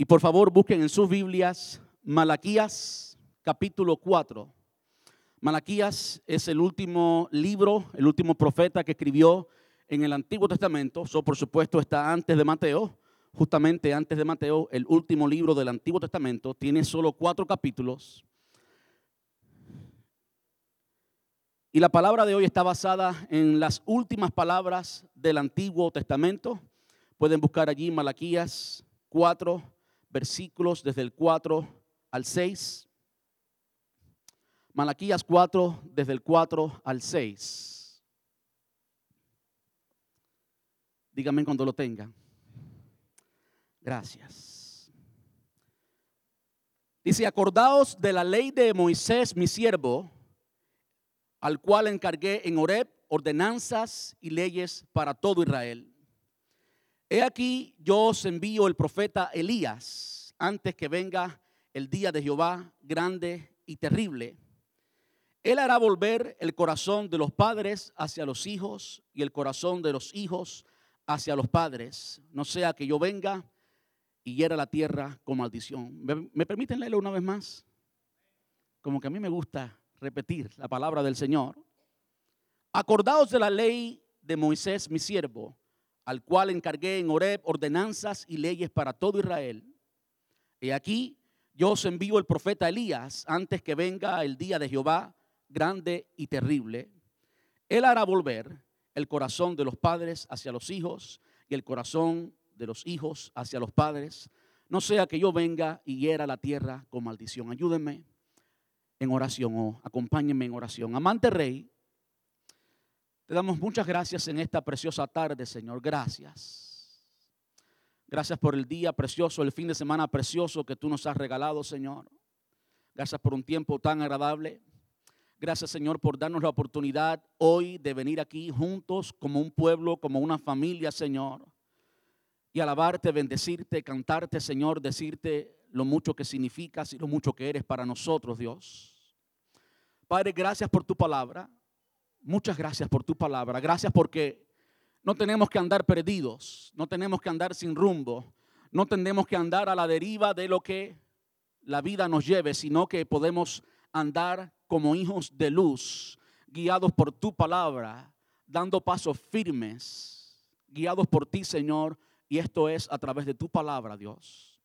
Y por favor busquen en sus Biblias Malaquías capítulo 4. Malaquías es el último libro, el último profeta que escribió en el Antiguo Testamento. Eso por supuesto está antes de Mateo, justamente antes de Mateo, el último libro del Antiguo Testamento. Tiene solo cuatro capítulos. Y la palabra de hoy está basada en las últimas palabras del Antiguo Testamento. Pueden buscar allí Malaquías 4, versículos desde el 4 al 6. Malaquías 4, desde el 4 al 6. Díganme cuando lo tengan. Gracias. Dice, acordaos de la ley de Moisés, mi siervo, al cual encargué en Horeb ordenanzas y leyes para todo Israel. He aquí yo os envío el profeta Elías antes que venga el día de Jehová grande y terrible. Él hará volver el corazón de los padres hacia los hijos y el corazón de los hijos hacia los padres, no sea que yo venga y hiera la tierra con maldición. ¿Me, me permiten leerlo una vez más? Como que a mí me gusta repetir la palabra del Señor. Acordaos de la ley de Moisés, mi siervo, al cual encargué en Horeb ordenanzas y leyes para todo Israel. Y aquí yo os envío el profeta Elías antes que venga el día de Jehová grande y terrible. Él hará volver el corazón de los padres hacia los hijos y el corazón de los hijos hacia los padres. No sea que yo venga y hiera la tierra con maldición. Ayúdenme en oración o acompáñenme en oración. Amante Rey, te damos muchas gracias en esta preciosa tarde, Señor. Gracias. Gracias por el día precioso, el fin de semana precioso que tú nos has regalado, Señor. Gracias por un tiempo tan agradable. Gracias, Señor, por darnos la oportunidad hoy de venir aquí juntos como un pueblo, como una familia, Señor. Y alabarte, bendecirte, cantarte, Señor, decirte lo mucho que significas y lo mucho que eres para nosotros, Dios. Padre, gracias por tu palabra. Muchas gracias por tu palabra. Gracias porque no tenemos que andar perdidos, no tenemos que andar sin rumbo, no tenemos que andar a la deriva de lo que la vida nos lleve, sino que podemos andar como hijos de luz, guiados por tu palabra, dando pasos firmes, guiados por ti, Señor, y esto es a través de tu palabra, Dios.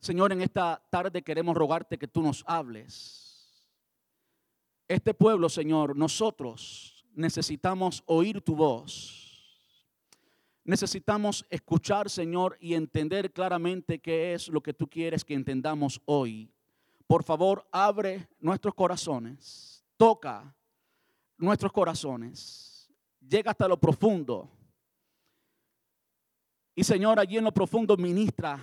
Señor, en esta tarde queremos rogarte que tú nos hables. Este pueblo, Señor, nosotros necesitamos oír tu voz. Necesitamos escuchar, Señor, y entender claramente qué es lo que tú quieres que entendamos hoy. Por favor, abre nuestros corazones, toca nuestros corazones, llega hasta lo profundo. Y Señor, allí en lo profundo ministra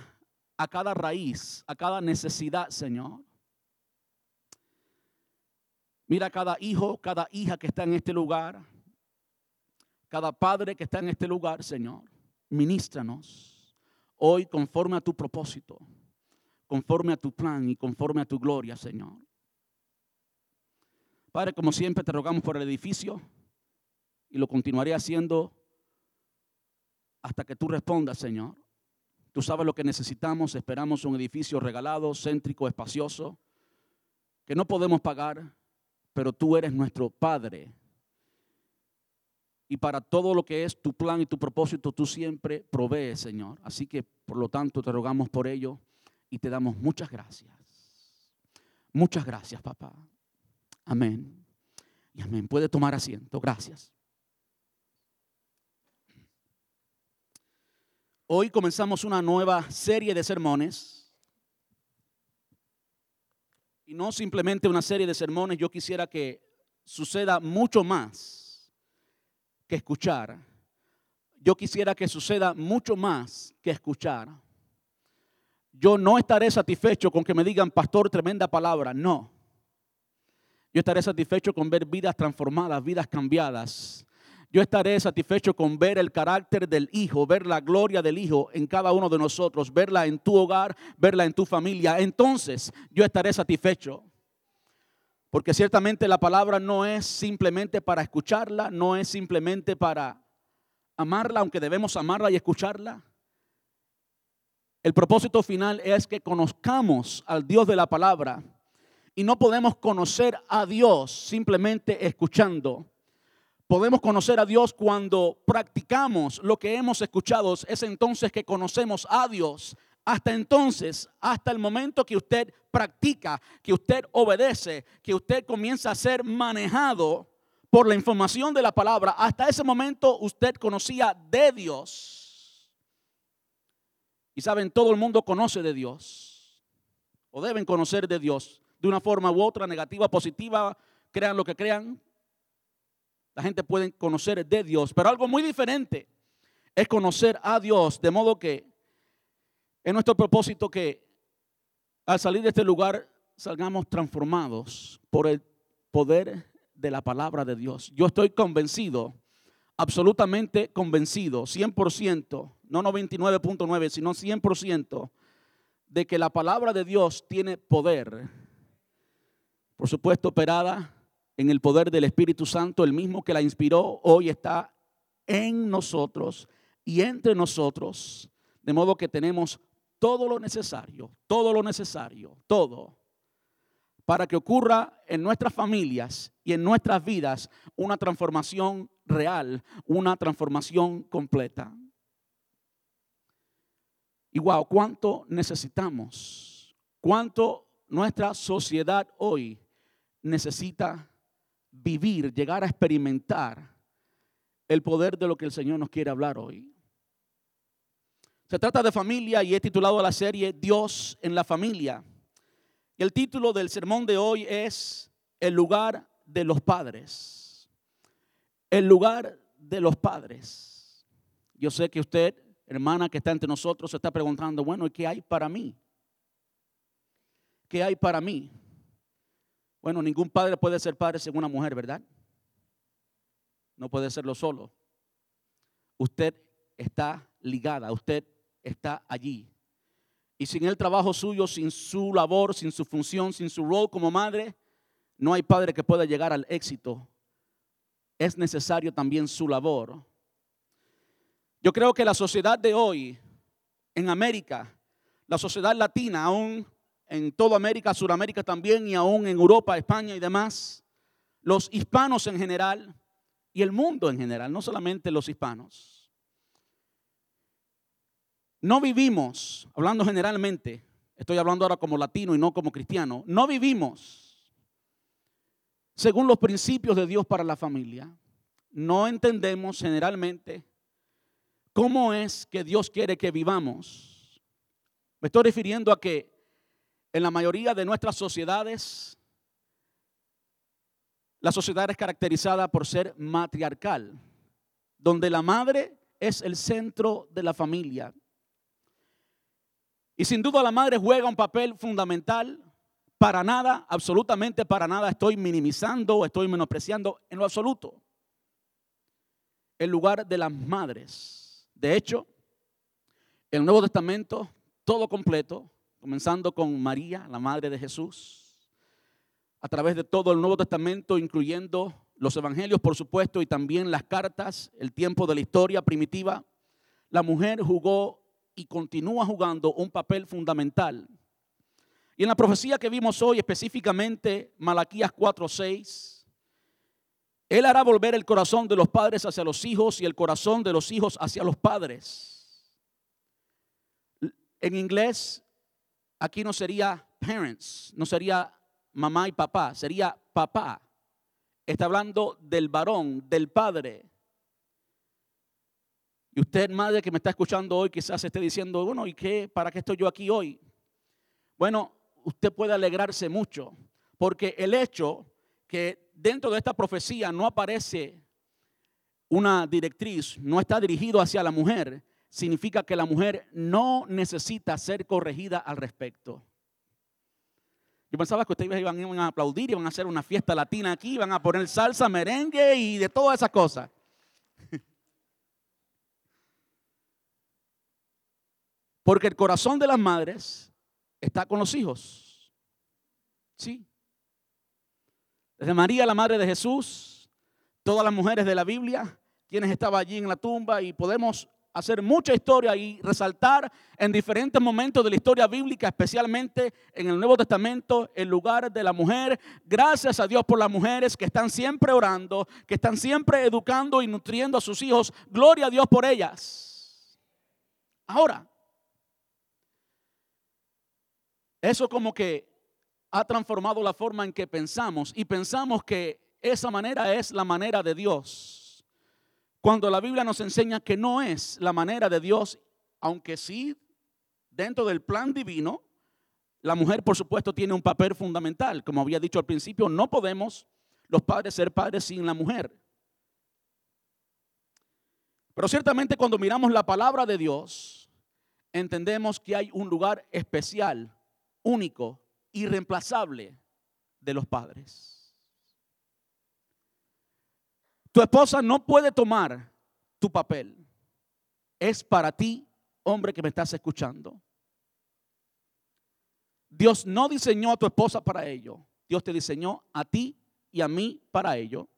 a cada raíz, a cada necesidad, Señor. Mira cada hijo, cada hija que está en este lugar, cada padre que está en este lugar, Señor. Ministranos hoy conforme a tu propósito, conforme a tu plan y conforme a tu gloria, Señor. Padre, como siempre te rogamos por el edificio y lo continuaré haciendo hasta que tú respondas, Señor. Tú sabes lo que necesitamos, esperamos un edificio regalado, céntrico, espacioso, que no podemos pagar, pero tú eres nuestro Padre. Y para todo lo que es tu plan y tu propósito, tú siempre provees, Señor. Así que, por lo tanto, te rogamos por ello y te damos muchas gracias. Muchas gracias, papá. Amén. Y amén. Puede tomar asiento. Gracias. Hoy comenzamos una nueva serie de sermones. Y no simplemente una serie de sermones, yo quisiera que suceda mucho más que escuchar. Yo quisiera que suceda mucho más que escuchar. Yo no estaré satisfecho con que me digan, pastor, tremenda palabra. No. Yo estaré satisfecho con ver vidas transformadas, vidas cambiadas, yo estaré satisfecho con ver el carácter del Hijo, ver la gloria del Hijo en cada uno de nosotros, verla en tu hogar, verla en tu familia. Entonces yo estaré satisfecho. Porque ciertamente la palabra no es simplemente para escucharla, no es simplemente para amarla, aunque debemos amarla y escucharla. el propósito final es que conozcamos al Dios de la palabra y no podemos conocer a Dios simplemente escuchando. Podemos conocer a Dios cuando practicamos lo que hemos escuchado. Es entonces que conocemos a Dios. Hasta entonces, hasta el momento que usted practica, que usted obedece, que usted comienza a ser manejado por la información de la palabra, hasta ese momento usted conocía de Dios. Y saben, todo el mundo conoce de Dios. O deben conocer de Dios. De una forma u otra, negativa, positiva, crean lo que crean. La gente puede conocer de Dios. Pero algo muy diferente es conocer a Dios. De modo que es nuestro propósito que al salir de este lugar salgamos transformados por el poder de la palabra de Dios. Yo estoy convencido, absolutamente convencido, 100%, no 99.9, sino 100% de que la palabra de Dios tiene poder. Por supuesto, operada en el poder del Espíritu Santo, el mismo que la inspiró, hoy está en nosotros y entre nosotros, de modo que tenemos todo lo necesario, todo lo necesario, todo, para que ocurra en nuestras familias y en nuestras vidas una transformación real, una transformación completa. Y wow, cuánto necesitamos, cuánto nuestra sociedad hoy necesita vivir, llegar a experimentar el poder de lo que el Señor nos quiere hablar hoy. Se trata de familia y he titulado la serie Dios en la familia. El título del sermón de hoy es El lugar de los padres. El lugar de los padres. Yo sé que usted hermana que está entre nosotros se está preguntando, bueno, ¿y qué hay para mí? ¿Qué hay para mí? Bueno, ningún padre puede ser padre según una mujer, ¿verdad? No puede serlo solo. Usted está ligada, usted está allí. Y sin el trabajo suyo, sin su labor, sin su función, sin su rol como madre, no hay padre que pueda llegar al éxito. Es necesario también su labor. Yo creo que la sociedad de hoy en América, la sociedad latina, aún en toda América, Sudamérica también y aún en Europa, España y demás, los hispanos en general y el mundo en general, no solamente los hispanos. No vivimos, hablando generalmente, estoy hablando ahora como latino y no como cristiano, no vivimos según los principios de Dios para la familia. No entendemos generalmente ¿Cómo es que Dios quiere que vivamos? Me estoy refiriendo a que en la mayoría de nuestras sociedades, la sociedad es caracterizada por ser matriarcal, donde la madre es el centro de la familia. Y sin duda la madre juega un papel fundamental. Para nada, absolutamente para nada estoy minimizando estoy menospreciando en lo absoluto el lugar de las madres. De hecho, el Nuevo Testamento, todo completo, comenzando con María, la madre de Jesús, a través de todo el Nuevo Testamento, incluyendo los evangelios, por supuesto, y también las cartas, el tiempo de la historia primitiva, la mujer jugó y continúa jugando un papel fundamental. Y en la profecía que vimos hoy, específicamente Malaquías 4:6, él hará volver el corazón de los padres hacia los hijos y el corazón de los hijos hacia los padres. En inglés, aquí no sería parents, no sería mamá y papá, sería papá. Está hablando del varón, del padre. Y usted, madre que me está escuchando hoy, quizás esté diciendo, bueno, ¿y qué? ¿Para qué estoy yo aquí hoy? Bueno, usted puede alegrarse mucho, porque el hecho que dentro de esta profecía no aparece una directriz, no está dirigido hacia la mujer, significa que la mujer no necesita ser corregida al respecto. Yo pensaba que ustedes iban, a aplaudir, iban a hacer una fiesta latina aquí, iban a poner salsa, merengue y de todas esas cosas. Porque el corazón de las madres está con los hijos. Sí. Desde María, la madre de Jesús, todas las mujeres de la Biblia, quienes estaban allí en la tumba y podemos hacer mucha historia y resaltar en diferentes momentos de la historia bíblica, especialmente en el Nuevo Testamento, el lugar de la mujer. Gracias a Dios por las mujeres que están siempre orando, que están siempre educando y nutriendo a sus hijos. Gloria a Dios por ellas. Ahora, eso como que ha transformado la forma en que pensamos y pensamos que esa manera es la manera de Dios. Cuando la Biblia nos enseña que no es la manera de Dios, aunque sí, dentro del plan divino, la mujer por supuesto tiene un papel fundamental. Como había dicho al principio, no podemos los padres ser padres sin la mujer. Pero ciertamente cuando miramos la palabra de Dios, entendemos que hay un lugar especial, único, irreemplazable de los padres. Tu esposa no puede tomar tu papel. Es para ti, hombre que me estás escuchando. Dios no diseñó a tu esposa para ello. Dios te diseñó a ti y a mí para ello.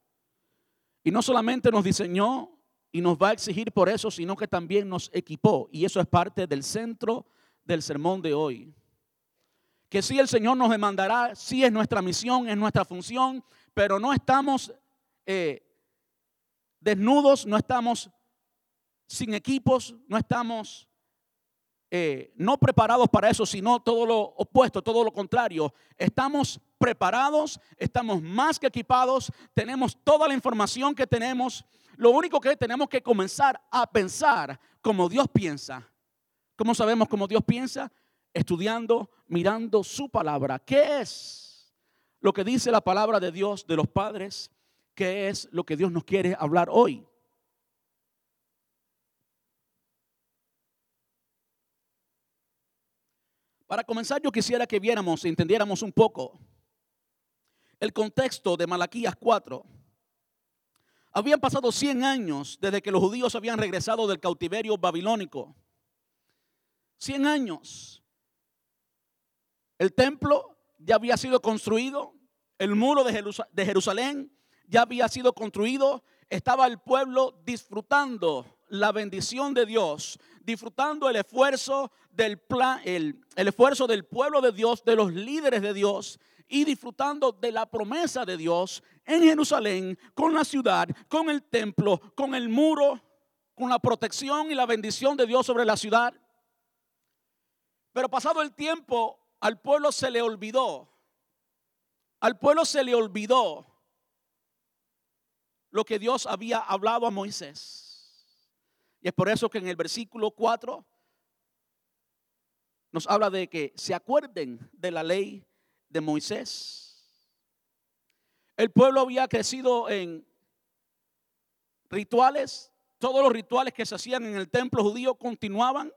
Y no solamente nos diseñó y nos va a exigir por eso, sino que también nos equipó. Y eso es parte del centro del sermón de hoy. Que si el Señor nos demandará, sí es nuestra misión, es nuestra función, pero no estamos eh, desnudos, no estamos sin equipos, no estamos eh, no preparados para eso, sino todo lo opuesto, todo lo contrario. Estamos preparados, estamos más que equipados, tenemos toda la información que tenemos. Lo único que tenemos que comenzar a pensar como Dios piensa. ¿Cómo sabemos cómo Dios piensa? Estudiando, mirando su palabra. ¿Qué es lo que dice la palabra de Dios de los padres qué es lo que Dios nos quiere hablar hoy. Para comenzar, yo quisiera que viéramos y entendiéramos un poco el contexto de Malaquías 4. Habían pasado 100 años desde que los judíos habían regresado del cautiverio babilónico. 100 años. El templo ya había sido construido, el muro de Jerusalén ya había sido construido, estaba el pueblo disfrutando la bendición de Dios, disfrutando el esfuerzo del plan, el, el esfuerzo del pueblo de Dios, de los líderes de Dios y disfrutando de la promesa de Dios en Jerusalén, con la ciudad, con el templo, con el muro, con la protección y la bendición de Dios sobre la ciudad. Pero pasado el tiempo, al pueblo se le olvidó, al pueblo se le olvidó lo que Dios había hablado a Moisés. Y es por eso que en el versículo 4 nos habla de que se acuerden de la ley de Moisés. El pueblo había crecido en rituales, todos los rituales que se hacían en el templo judío continuaban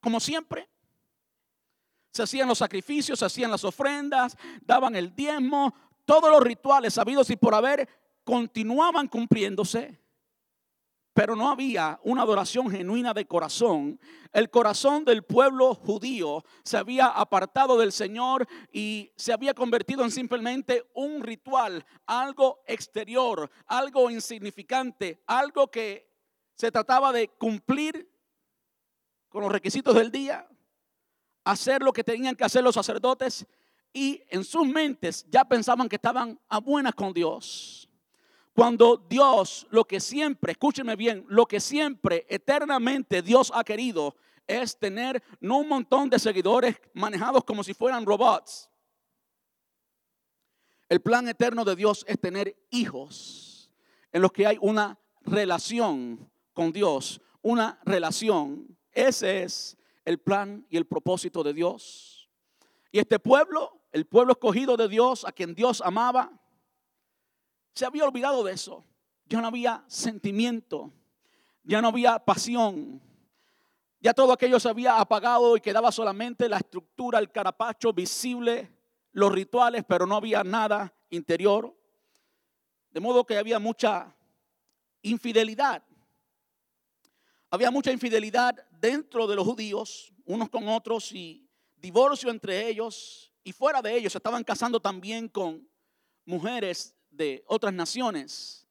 como siempre. Se hacían los sacrificios, se hacían las ofrendas, daban el diezmo, todos los rituales sabidos y por haber continuaban cumpliéndose, pero no había una adoración genuina de corazón. El corazón del pueblo judío se había apartado del Señor y se había convertido en simplemente un ritual, algo exterior, algo insignificante, algo que se trataba de cumplir con los requisitos del día, hacer lo que tenían que hacer los sacerdotes y en sus mentes ya pensaban que estaban a buenas con Dios. Cuando Dios, lo que siempre, escúcheme bien, lo que siempre, eternamente Dios ha querido es tener no un montón de seguidores manejados como si fueran robots. El plan eterno de Dios es tener hijos en los que hay una relación con Dios, una relación. Ese es el plan y el propósito de Dios. Y este pueblo, el pueblo escogido de Dios, a quien Dios amaba, se había olvidado de eso. Ya no había sentimiento, ya no había pasión. Ya todo aquello se había apagado y quedaba solamente la estructura, el carapacho visible, los rituales, pero no había nada interior. De modo que había mucha infidelidad. Había mucha infidelidad dentro de los judíos, unos con otros, y divorcio entre ellos. Y fuera de ellos se estaban casando también con mujeres de otras naciones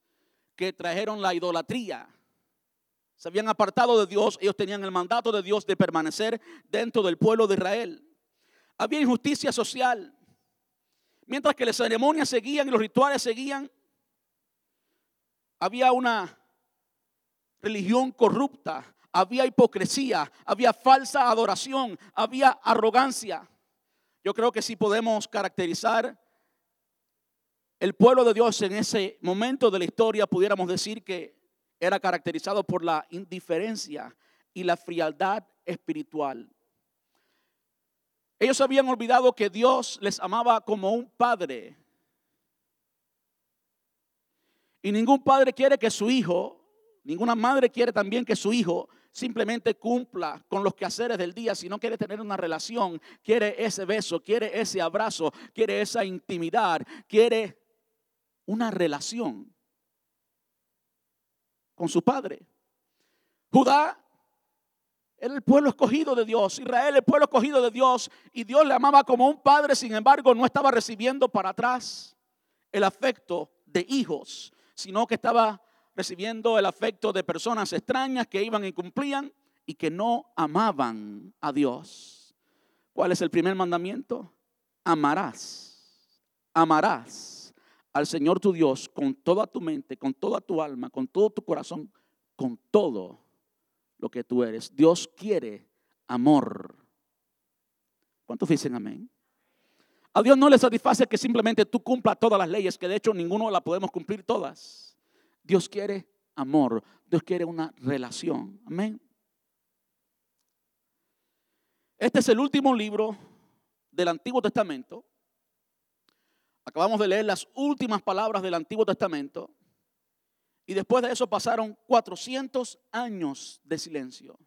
que trajeron la idolatría. se habían apartado de Dios, ellos tenían el mandato de Dios de permanecer dentro del pueblo de Israel. Había injusticia social. Mientras que las ceremonias seguían y los rituales seguían, había una religión corrupta, había hipocresía, había falsa adoración, había arrogancia. Yo creo que si podemos caracterizar el pueblo de Dios en ese momento de la historia, pudiéramos decir que era caracterizado por la indiferencia y la frialdad espiritual. Ellos habían olvidado que Dios les amaba como un padre. Y ningún padre quiere que su hijo, ninguna madre quiere también que su hijo simplemente cumpla con los quehaceres del día, sino quiere tener una relación, quiere ese beso, quiere ese abrazo, quiere esa intimidad, quiere una relación con su padre. Judá era el pueblo escogido de Dios, Israel el pueblo escogido de Dios, y Dios le amaba como un padre, sin embargo no estaba recibiendo para atrás el afecto de hijos, sino que estaba recibiendo el afecto de personas extrañas que iban y cumplían y que no amaban a Dios. ¿Cuál es el primer mandamiento? Amarás, amarás al Señor tu Dios con toda tu mente, con toda tu alma, con todo tu corazón, con todo lo que tú eres. Dios quiere amor. ¿Cuántos dicen amén? A Dios no le satisface que simplemente tú cumplas todas las leyes, que de hecho ninguno la podemos cumplir todas. Dios quiere amor, Dios quiere una relación. Amén. Este es el último libro del Antiguo Testamento. Acabamos de leer las últimas palabras del Antiguo Testamento. Y después de eso pasaron 400 años de silencio.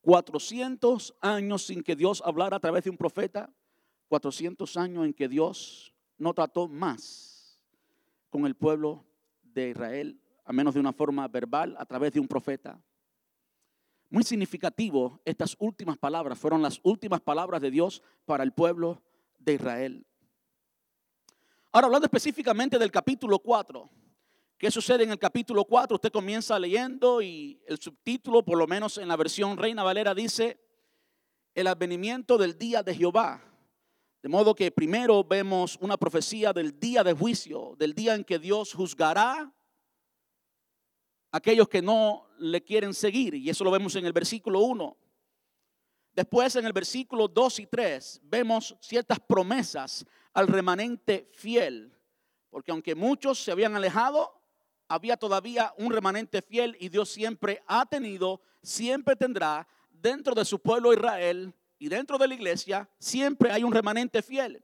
400 años sin que Dios hablara a través de un profeta. 400 años en que Dios no trató más con el pueblo de Israel, a menos de una forma verbal, a través de un profeta. Muy significativo, estas últimas palabras fueron las últimas palabras de Dios para el pueblo de Israel. Ahora, hablando específicamente del capítulo 4, ¿qué sucede en el capítulo 4? Usted comienza leyendo y el subtítulo, por lo menos en la versión Reina Valera, dice, el advenimiento del día de Jehová. De modo que primero vemos una profecía del día de juicio, del día en que Dios juzgará a aquellos que no le quieren seguir. Y eso lo vemos en el versículo 1. Después en el versículo 2 y 3 vemos ciertas promesas al remanente fiel. Porque aunque muchos se habían alejado, había todavía un remanente fiel y Dios siempre ha tenido, siempre tendrá dentro de su pueblo Israel y dentro de la iglesia siempre hay un remanente fiel.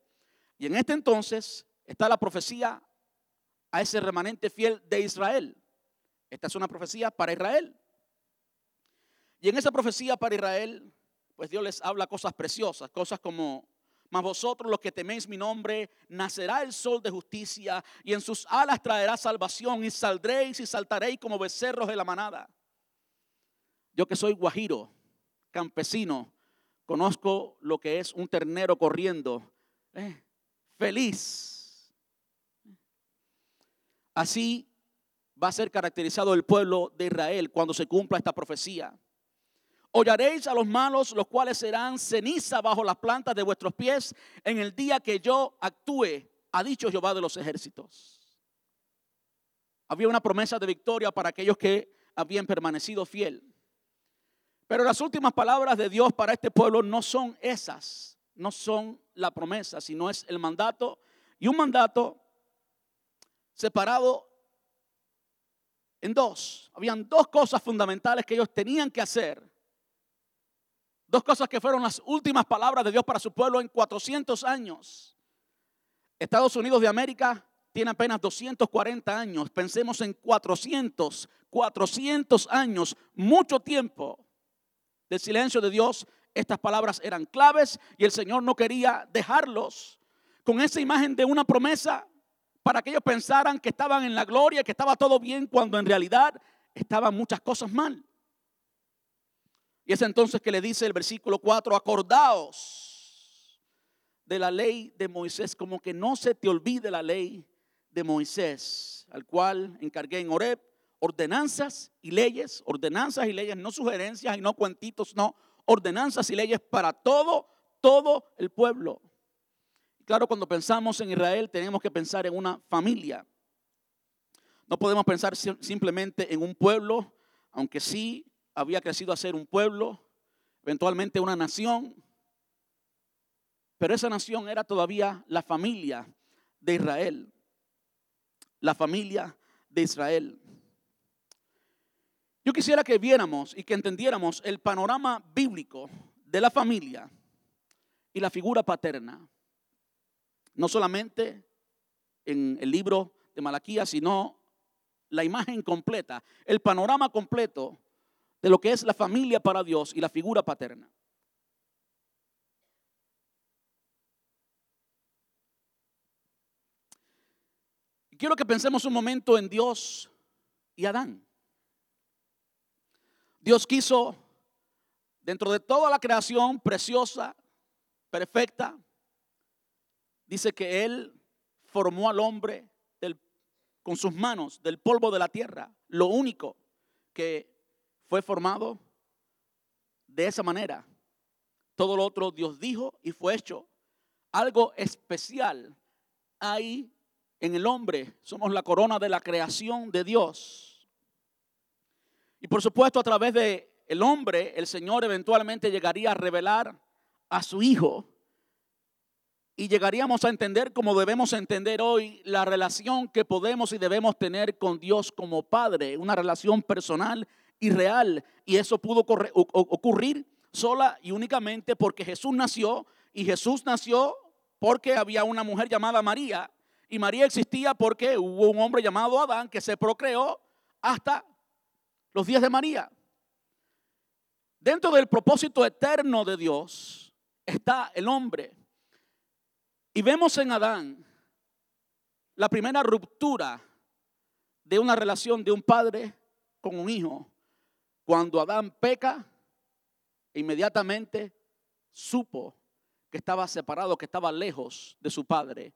Y en este entonces está la profecía a ese remanente fiel de Israel. Esta es una profecía para Israel. Y en esa profecía para Israel, pues Dios les habla cosas preciosas, cosas como, mas vosotros los que teméis mi nombre, nacerá el sol de justicia y en sus alas traerá salvación y saldréis y saltaréis como becerros de la manada. Yo que soy guajiro, campesino, Conozco lo que es un ternero corriendo. Eh, feliz. Así va a ser caracterizado el pueblo de Israel cuando se cumpla esta profecía. Hollaréis a los malos, los cuales serán ceniza bajo las plantas de vuestros pies en el día que yo actúe, ha dicho Jehová de los ejércitos. Había una promesa de victoria para aquellos que habían permanecido fiel. Pero las últimas palabras de Dios para este pueblo no son esas, no son la promesa, sino es el mandato y un mandato separado en dos. Habían dos cosas fundamentales que ellos tenían que hacer. Dos cosas que fueron las últimas palabras de Dios para su pueblo en 400 años. Estados Unidos de América tiene apenas 240 años. Pensemos en 400, 400 años, mucho tiempo del silencio de Dios, estas palabras eran claves y el Señor no quería dejarlos con esa imagen de una promesa para que ellos pensaran que estaban en la gloria, que estaba todo bien, cuando en realidad estaban muchas cosas mal. Y es entonces que le dice el versículo 4, acordaos de la ley de Moisés, como que no se te olvide la ley de Moisés, al cual encargué en Oreb, ordenanzas y leyes, ordenanzas y leyes, no sugerencias y no cuentitos, no, ordenanzas y leyes para todo, todo el pueblo. Claro, cuando pensamos en Israel tenemos que pensar en una familia. No podemos pensar simplemente en un pueblo, aunque sí había crecido a ser un pueblo, eventualmente una nación, pero esa nación era todavía la familia de Israel. La familia de Israel. Yo quisiera que viéramos y que entendiéramos el panorama bíblico de la familia y la figura paterna. No solamente en el libro de Malaquías, sino la imagen completa, el panorama completo de lo que es la familia para Dios y la figura paterna. Quiero que pensemos un momento en Dios y Adán. Dios quiso, dentro de toda la creación preciosa, perfecta, dice que Él formó al hombre con sus manos del polvo de la tierra. Lo único que fue formado de esa manera. Todo lo otro Dios dijo y fue hecho. Algo especial hay en el hombre. Somos la corona de la creación de Dios. Y por supuesto a través de el hombre, el Señor eventualmente llegaría a revelar a su Hijo y llegaríamos a entender como debemos entender hoy la relación que podemos y debemos tener con Dios como Padre, una relación personal y. Y eso pudo ocurrir sola y únicamente porque Jesús nació y Jesús nació porque había una mujer llamada María y María existía porque hubo un hombre llamado Adán que se procreó hasta los días de María. Dentro del propósito eterno de Dios está el hombre. Y vemos en Adán la primera ruptura de una relación de un padre con un hijo. Cuando Adán peca, inmediatamente supo que estaba separado, que estaba lejos de su padre.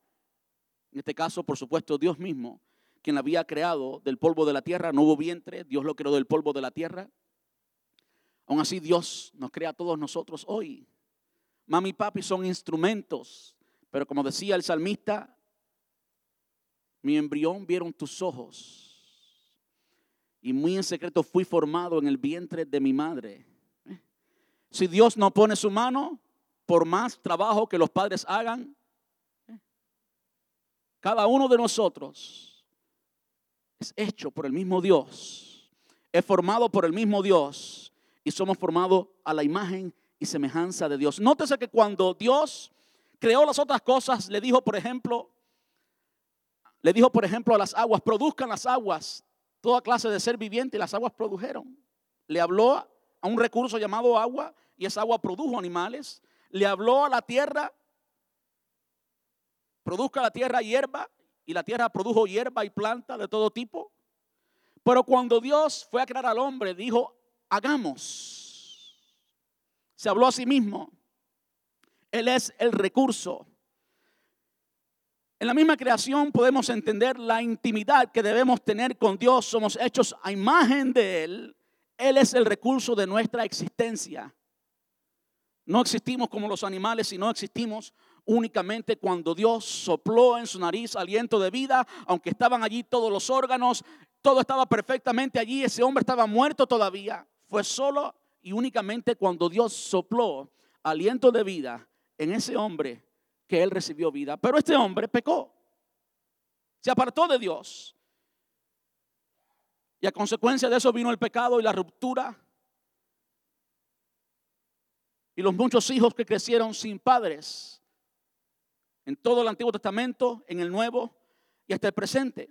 En este caso, por supuesto, Dios mismo, quien había creado del polvo de la tierra, no hubo vientre, Dios lo creó del polvo de la tierra. Aún así, Dios nos crea a todos nosotros hoy. Mami y papi son instrumentos pero como decía el salmista, mi embrión vieron tus ojos y muy en secreto fui formado en el vientre de mi madre. Si Dios no pone su mano, por más trabajo que los padres hagan, cada uno de nosotros es hecho por el mismo Dios, es formado por el mismo Dios y somos formados a la imagen y semejanza de Dios. Nótese que cuando Dios creó las otras cosas, le dijo, por ejemplo, le dijo, por ejemplo, a las aguas, produzcan las aguas, toda clase de ser viviente, y las aguas produjeron. Le habló a un recurso llamado agua, y esa agua produjo animales. Le habló a la tierra, produzca la tierra hierba, y la tierra produjo hierba y planta de todo tipo. Pero cuando Dios fue a crear al hombre, dijo, hagamos. Se habló a sí mismo. Él es el recurso. En la misma creación podemos entender la intimidad que debemos tener con Dios. Somos hechos a imagen de Él. Él es el recurso de nuestra existencia. No existimos como los animales, sino existimos únicamente cuando Dios sopló en su nariz aliento de vida, aunque estaban allí todos los órganos, todo estaba perfectamente allí, ese hombre estaba muerto todavía. Fue solo y únicamente cuando Dios sopló aliento de vida en ese hombre que él recibió vida. Pero este hombre pecó. Se apartó de Dios. Y a consecuencia de eso vino el pecado y la ruptura. Y los muchos hijos que crecieron sin padres. En todo el Antiguo Testamento, en el Nuevo y hasta el presente.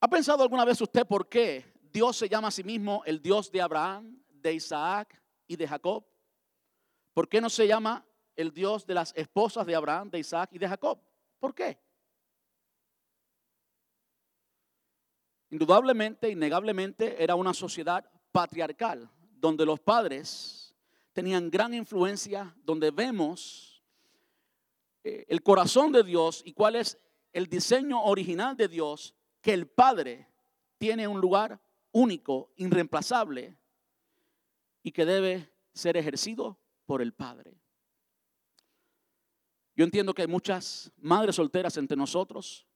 ¿Ha pensado alguna vez usted por qué Dios se llama a sí mismo el Dios de Abraham, de Isaac y de Jacob? ¿Por qué no se llama el Dios de las esposas de Abraham, de Isaac y de Jacob? ¿Por qué? Indudablemente, innegablemente, era una sociedad patriarcal, donde los padres tenían gran influencia, donde vemos eh, el corazón de Dios y cuál es el diseño original de Dios, que el Padre tiene un lugar único, irreemplazable y que debe ser ejercido por el Padre. Yo entiendo que hay muchas madres solteras entre nosotros.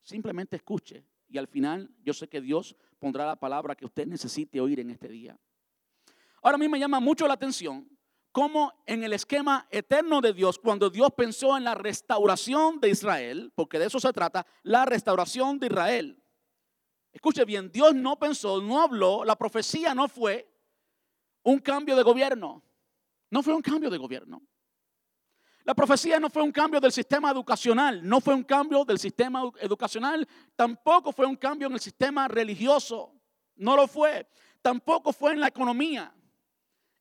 Simplemente escuche y al final yo sé que Dios pondrá la palabra que usted necesite oír en este día. Ahora a mí me llama mucho la atención cómo en el esquema eterno de Dios, cuando Dios pensó en la restauración de Israel, porque de eso se trata, la restauración de Israel. Escuche bien, Dios no pensó, no habló, la profecía no fue un cambio de gobierno. No fue un cambio de gobierno. La profecía no fue un cambio del sistema educacional, no fue un cambio del sistema educacional, tampoco fue un cambio en el sistema religioso, no lo fue, tampoco fue en la economía.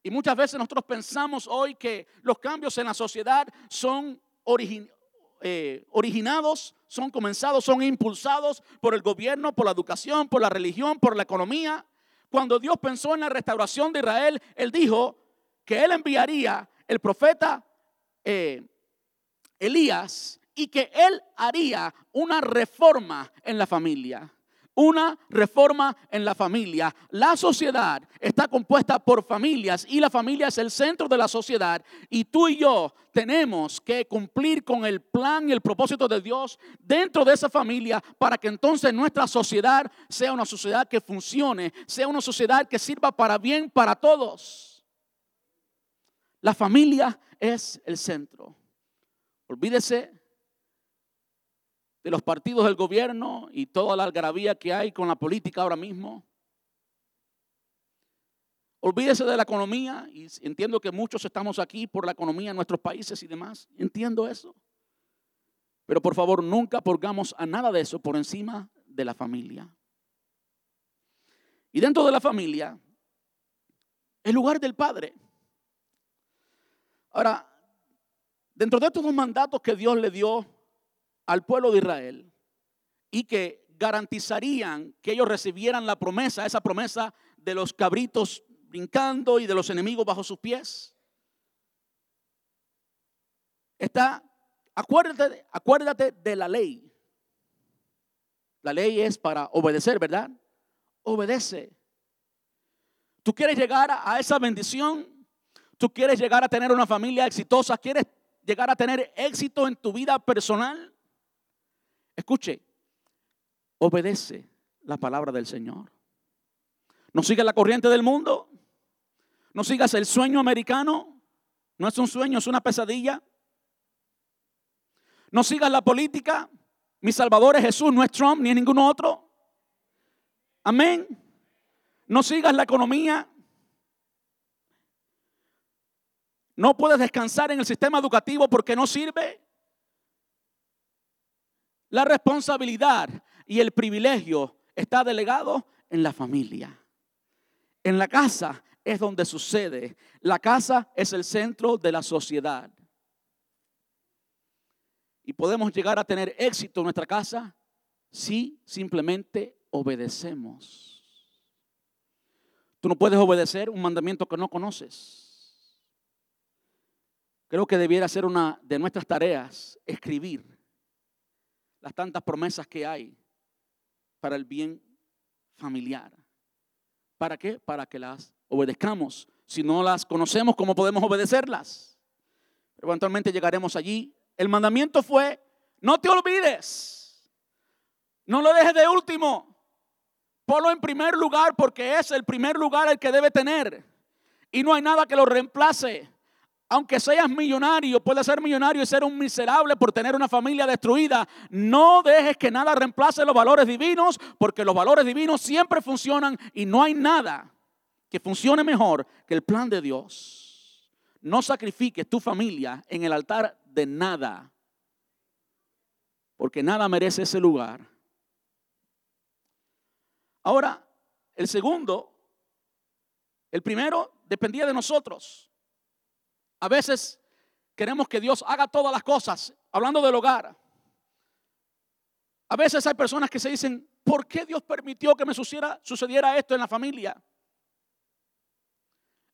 Y muchas veces nosotros pensamos hoy que los cambios en la sociedad son eh, originados, son comenzados, son impulsados por el gobierno, por la educación, por la religión, por la economía. Cuando Dios pensó en la restauración de Israel, Él dijo que Él enviaría el profeta eh, Elías y que él haría una reforma en la familia. Una reforma en la familia. La sociedad está compuesta por familias y la familia es el centro de la sociedad. Y tú y yo tenemos que cumplir con el plan y el propósito de Dios dentro de esa familia para que entonces nuestra sociedad sea una sociedad que funcione, sea una sociedad que sirva para bien para todos. La familia es el centro. Olvídese de los partidos del gobierno y toda la algarabía que hay con la política ahora mismo. Olvídese de la economía y entiendo que muchos estamos aquí por la economía en nuestros países y demás. Entiendo eso. Pero por favor, nunca pongamos a nada de eso por encima de la familia. Y dentro de la familia, el lugar del padre. Ahora, dentro de estos dos mandatos que Dios le dio al pueblo de Israel y que garantizarían que ellos recibieran la promesa, esa promesa de los cabritos brincando y de los enemigos bajo sus pies, está, acuérdate, acuérdate de la ley. La ley es para obedecer, ¿verdad? Obedece. ¿Tú quieres llegar a esa bendición? Tú quieres llegar a tener una familia exitosa, quieres llegar a tener éxito en tu vida personal. Escuche, obedece la palabra del Señor. No sigas la corriente del mundo. No sigas el sueño americano. No es un sueño, es una pesadilla. No sigas la política. Mi Salvador es Jesús, no es Trump ni es ningún otro. Amén. No sigas la economía. No puedes descansar en el sistema educativo porque no sirve. La responsabilidad y el privilegio está delegado en la familia. En la casa es donde sucede. La casa es el centro de la sociedad. Y podemos llegar a tener éxito en nuestra casa si simplemente obedecemos. Tú no puedes obedecer un mandamiento que no conoces. Creo que debiera ser una de nuestras tareas escribir las tantas promesas que hay para el bien familiar. ¿Para qué? Para que las obedezcamos. Si no las conocemos, ¿cómo podemos obedecerlas? Eventualmente llegaremos allí. El mandamiento fue, no te olvides. No lo dejes de último. Ponlo en primer lugar porque es el primer lugar el que debe tener. Y no hay nada que lo reemplace. Aunque seas millonario, puedes ser millonario y ser un miserable por tener una familia destruida. No dejes que nada reemplace los valores divinos, porque los valores divinos siempre funcionan y no hay nada que funcione mejor que el plan de Dios. No sacrifiques tu familia en el altar de nada, porque nada merece ese lugar. Ahora, el segundo, el primero dependía de nosotros. A veces queremos que Dios haga todas las cosas, hablando del hogar. A veces hay personas que se dicen, ¿por qué Dios permitió que me sucediera, sucediera esto en la familia?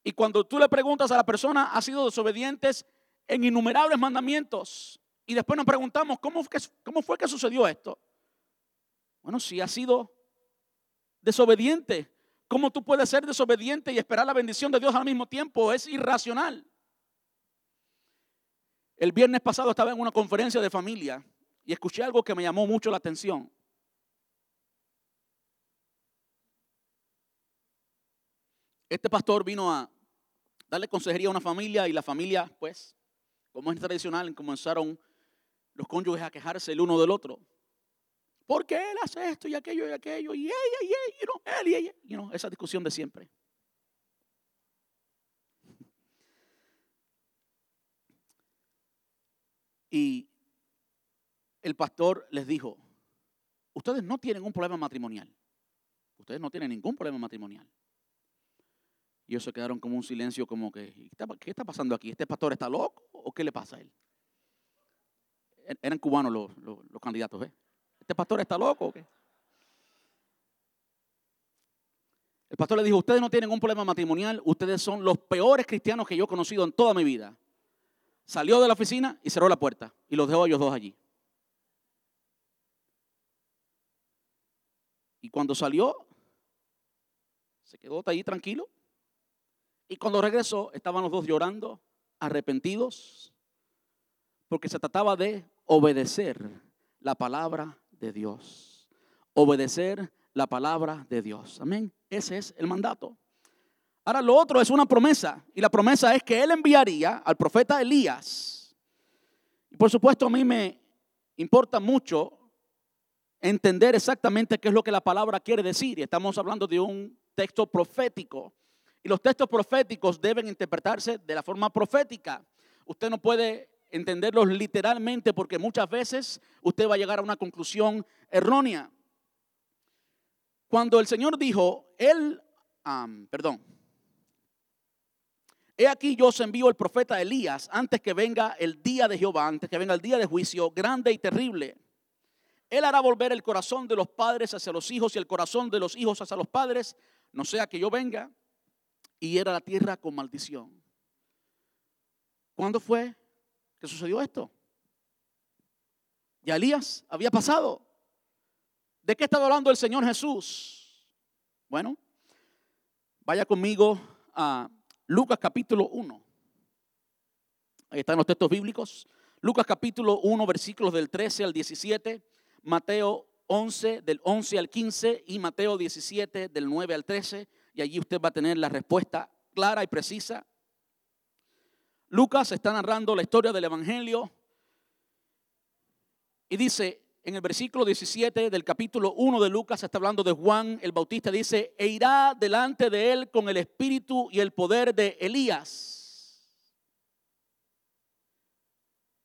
Y cuando tú le preguntas a la persona, ha sido desobedientes en innumerables mandamientos. Y después nos preguntamos, ¿cómo, ¿cómo fue que sucedió esto? Bueno, si has sido desobediente, ¿cómo tú puedes ser desobediente y esperar la bendición de Dios al mismo tiempo? Es irracional. El viernes pasado estaba en una conferencia de familia y escuché algo que me llamó mucho la atención. Este pastor vino a darle consejería a una familia y la familia, pues, como es tradicional, comenzaron los cónyuges a quejarse el uno del otro. ¿Por qué él hace esto y aquello y aquello? Y ella y ella, you know, él y ella. You know, esa discusión de siempre. Y el pastor les dijo, ustedes no tienen un problema matrimonial. Ustedes no tienen ningún problema matrimonial. Y ellos se quedaron como un silencio, como que, ¿qué está pasando aquí? ¿Este pastor está loco o qué le pasa a él? E-, eran cubanos los, los, candidatos, ¿eh? ¿Este pastor está loco o qué? El pastor le dijo, ustedes no tienen un problema matrimonial, ustedes son los peores cristianos que yo he conocido en toda mi vida. Salió de la oficina y cerró la puerta y los dejó a ellos dos allí. Y cuando salió, se quedó allí tranquilo y cuando regresó, estaban los dos llorando, arrepentidos, porque se trataba de obedecer la palabra de Dios. Obedecer la palabra de Dios. Amén. Ese es el mandato. Ahora lo otro es una promesa. Y la promesa es que él enviaría al profeta Elías. Y por supuesto a mí me importa mucho entender exactamente qué es lo que la palabra quiere decir. Y estamos hablando de un texto profético. Y los textos proféticos deben interpretarse de la forma profética. Usted no puede entenderlos literalmente porque muchas veces usted va a llegar a una conclusión errónea. Cuando el Señor dijo, Él, perdón, he aquí yo os envío el profeta Elías antes que venga el día de Jehová, antes que venga el día de juicio grande y terrible. Él hará volver el corazón de los padres hacia los hijos y el corazón de los hijos hacia los padres, no sea que yo venga y era la tierra con maldición. ¿Cuándo fue que sucedió esto? Ya Elías había pasado. ¿De qué estaba hablando el Señor Jesús? Bueno, vaya conmigo a Lucas capítulo 1. Ahí están los textos bíblicos. Lucas capítulo 1, versículos del 13 al 17. Mateo 11, del 11 al 15. Y Mateo 17, del 9 al 13 y allí usted va a tener la respuesta clara y precisa. Lucas está narrando la historia del Evangelio y dice en el versículo 17 del capítulo 1 de Lucas, está hablando de Juan el Bautista, dice, e irá delante de él con el espíritu y el poder de Elías.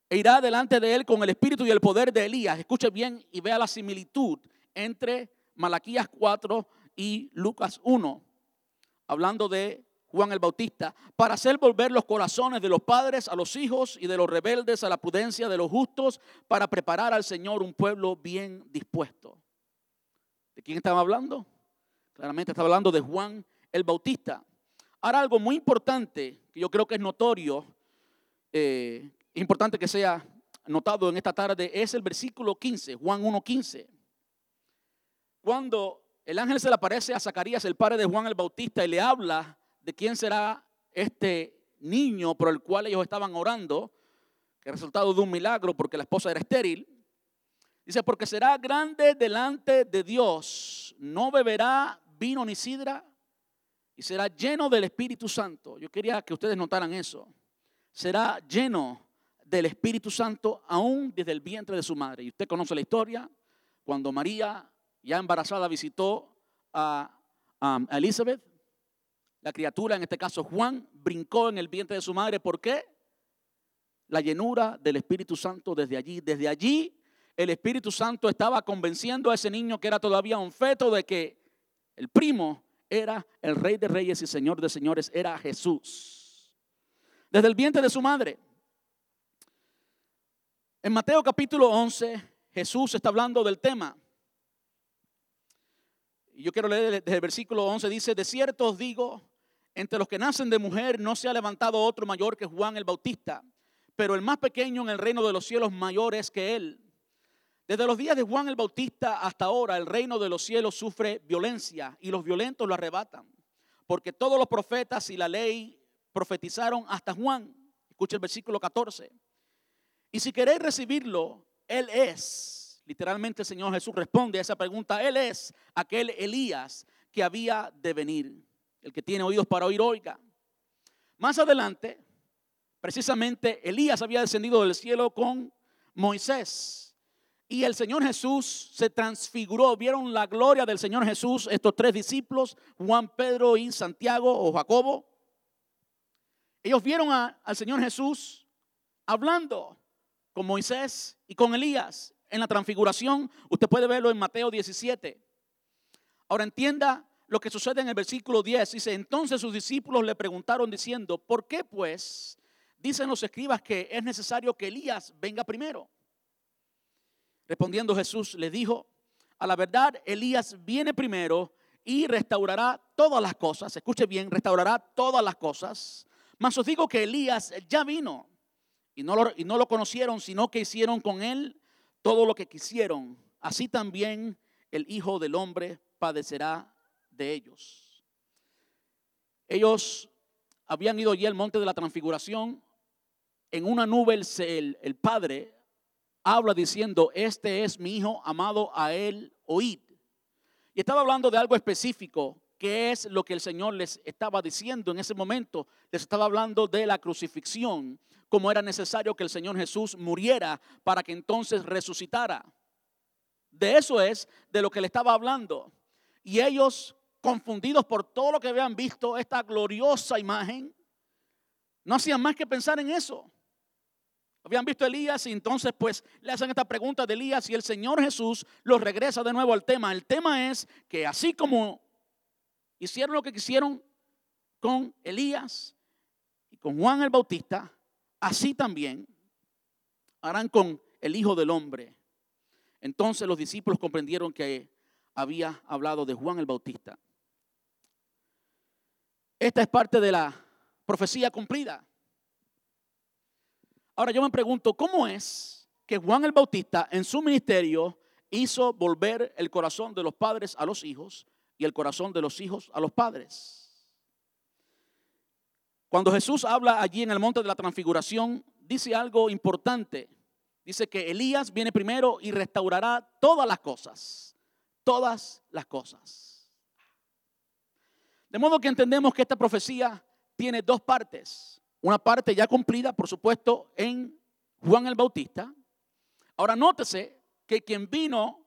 E irá delante de él con el espíritu y el poder de Elías. Escuche bien y vea la similitud entre Malaquías 4 y Lucas 1 hablando de Juan el Bautista, para hacer volver los corazones de los padres a los hijos y de los rebeldes a la prudencia de los justos, para preparar al Señor un pueblo bien dispuesto. ¿De quién estaba hablando? Claramente estaba hablando de Juan el Bautista. Ahora algo muy importante, que yo creo que es notorio, eh, importante que sea notado en esta tarde, es el versículo 15, Juan 1.15. Cuando el ángel se le aparece a Zacarías, el padre de Juan el Bautista, y le habla quién será este niño por el cual ellos estaban orando, que es resultado de un milagro porque la esposa era estéril. Dice, porque será grande delante de Dios, no beberá vino ni sidra y será lleno del Espíritu Santo. Yo quería que ustedes notaran eso. Será lleno del Espíritu Santo aún desde el vientre de su madre. Y usted conoce la historia, cuando María ya embarazada, visitó a, Elizabeth. La criatura, en este caso Juan, brincó en el vientre de su madre. ¿Por qué? La llenura del Espíritu Santo desde allí. Desde allí el Espíritu Santo estaba convenciendo a ese niño que era todavía un feto de que el primo era el rey de reyes y señor de señores, era Jesús. Desde el vientre de su madre. En Mateo capítulo 11, Jesús está hablando del tema. Yo quiero leer desde el versículo 11, dice, de cierto os digo, entre los que nacen de mujer no se ha levantado otro mayor que Juan el Bautista, pero el más pequeño en el reino de los cielos mayor es que él. Desde los días de Juan el Bautista hasta ahora el reino de los cielos sufre violencia y los violentos lo arrebatan. Porque todos los profetas y la ley profetizaron hasta Juan. Escucha el versículo 14. Y si queréis recibirlo, Él es. Literalmente el Señor Jesús responde a esa pregunta. Él es aquel Elías que había de venir. El que tiene oídos para oír, oiga. Más adelante, precisamente Elías había descendido del cielo con Moisés. Y el Señor Jesús se transfiguró. Vieron la gloria del Señor Jesús, estos tres discípulos, Juan, Pedro y Santiago o Jacobo. Ellos vieron al Señor Jesús hablando con Moisés y con Elías en la transfiguración. Usted puede verlo en Mateo 17. Ahora entienda lo que sucede en el versículo 10. Dice, entonces sus discípulos le preguntaron diciendo, ¿por qué pues dicen los escribas que es necesario que Elías venga primero? Respondiendo Jesús le dijo, a la verdad Elías viene primero y restaurará todas las cosas. Escuche bien, restaurará todas las cosas. Mas os digo que Elías ya vino y no, lo, y no lo conocieron, sino que hicieron con él todo lo que quisieron. Así también el Hijo del Hombre padecerá ellos. Ellos habían ido allí al monte de la transfiguración. En una nube el, el Padre habla diciendo, este es mi hijo amado a él, oíd. Y estaba hablando de algo específico, que es lo que el Señor les estaba diciendo en ese momento. Les estaba hablando de la crucifixión, como era necesario que el Señor Jesús muriera para que entonces resucitara. De eso es de lo que le estaba hablando. Y ellos, confundidos por todo lo que habían visto, esta gloriosa imagen, no hacían más que pensar en eso. Habían visto a Elías y entonces pues le hacen esta pregunta de Elías y el Señor Jesús los regresa de nuevo al tema. El tema es que así como hicieron lo que quisieron con Elías y con Juan el Bautista, así también harán con el Hijo del Hombre. Entonces los discípulos comprendieron que había hablado de Juan el Bautista. Esta es parte de la profecía cumplida. Ahora yo me pregunto, ¿cómo es que Juan el Bautista en su ministerio hizo volver el corazón de los padres a los hijos y el corazón de los hijos a los padres? Cuando Jesús habla allí en el monte de la transfiguración, dice algo importante. Dice que Elías viene primero y restaurará todas las cosas. Todas las cosas. De modo que entendemos que esta profecía tiene dos partes. Una parte ya cumplida, por supuesto, en Juan el Bautista. Ahora nótese que quien vino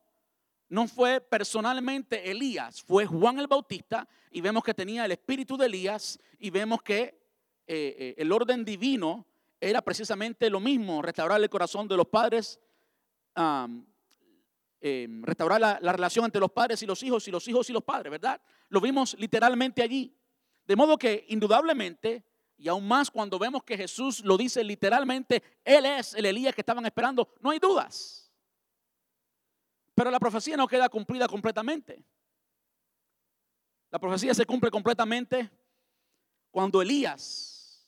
no fue personalmente Elías, fue Juan el Bautista y vemos que tenía el espíritu de Elías y vemos que eh, eh, el orden divino era precisamente lo mismo, restaurar el corazón de los padres, em, restaurar la, la relación entre los padres y los hijos y los hijos y los padres, ¿verdad? Lo vimos literalmente allí. De modo que indudablemente y aún más cuando vemos que Jesús lo dice literalmente, Él es el Elías que estaban esperando, no hay dudas. Pero la profecía no queda cumplida completamente. La profecía se cumple completamente cuando Elías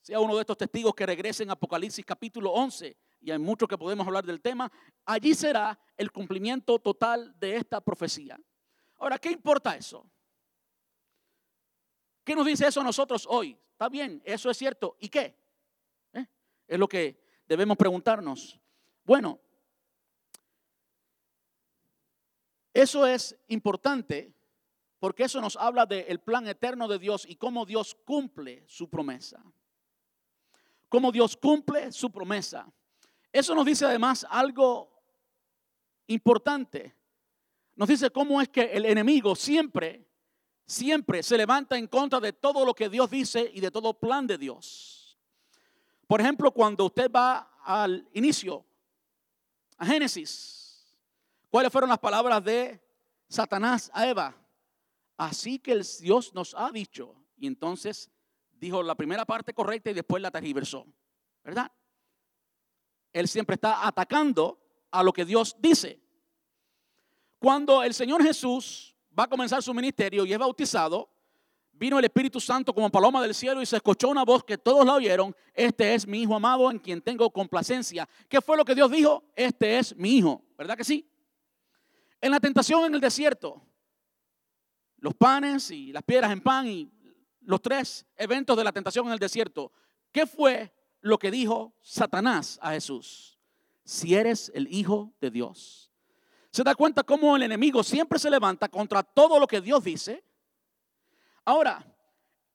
sea uno de estos testigos que regresen en Apocalipsis capítulo 11, y hay mucho que podemos hablar del tema, allí será el cumplimiento total de esta profecía. Ahora, ¿qué importa eso? ¿Qué nos dice eso a nosotros hoy? Está bien, eso es cierto. ¿Y qué? ¿Eh? Es lo que debemos preguntarnos. Bueno, eso es importante porque eso nos habla del plan eterno de Dios y cómo Dios cumple su promesa. Cómo Dios cumple su promesa. Eso nos dice además algo importante. Nos dice cómo es que el enemigo siempre siempre se levanta en contra de todo lo que Dios dice y de todo plan de Dios. Por ejemplo, cuando usted va al inicio, a Génesis, ¿cuáles fueron las palabras de Satanás a Eva? Así que el Dios nos ha dicho. Y entonces dijo la primera parte correcta y después la tergiversó. ¿Verdad? Él siempre está atacando a lo que Dios dice. Cuando el Señor Jesús va a comenzar su ministerio y es bautizado, vino el Espíritu Santo como paloma del cielo y se escuchó una voz que todos la oyeron, este es mi hijo amado en quien tengo complacencia. ¿Qué fue lo que Dios dijo? Este es mi hijo, ¿verdad que sí? En la tentación en el desierto, los panes y las piedras en pan y los tres eventos de la tentación en el desierto, ¿qué fue lo que dijo Satanás a Jesús? Si eres el hijo de Dios. ¿Se da cuenta cómo el enemigo siempre se levanta contra todo lo que Dios dice? Ahora,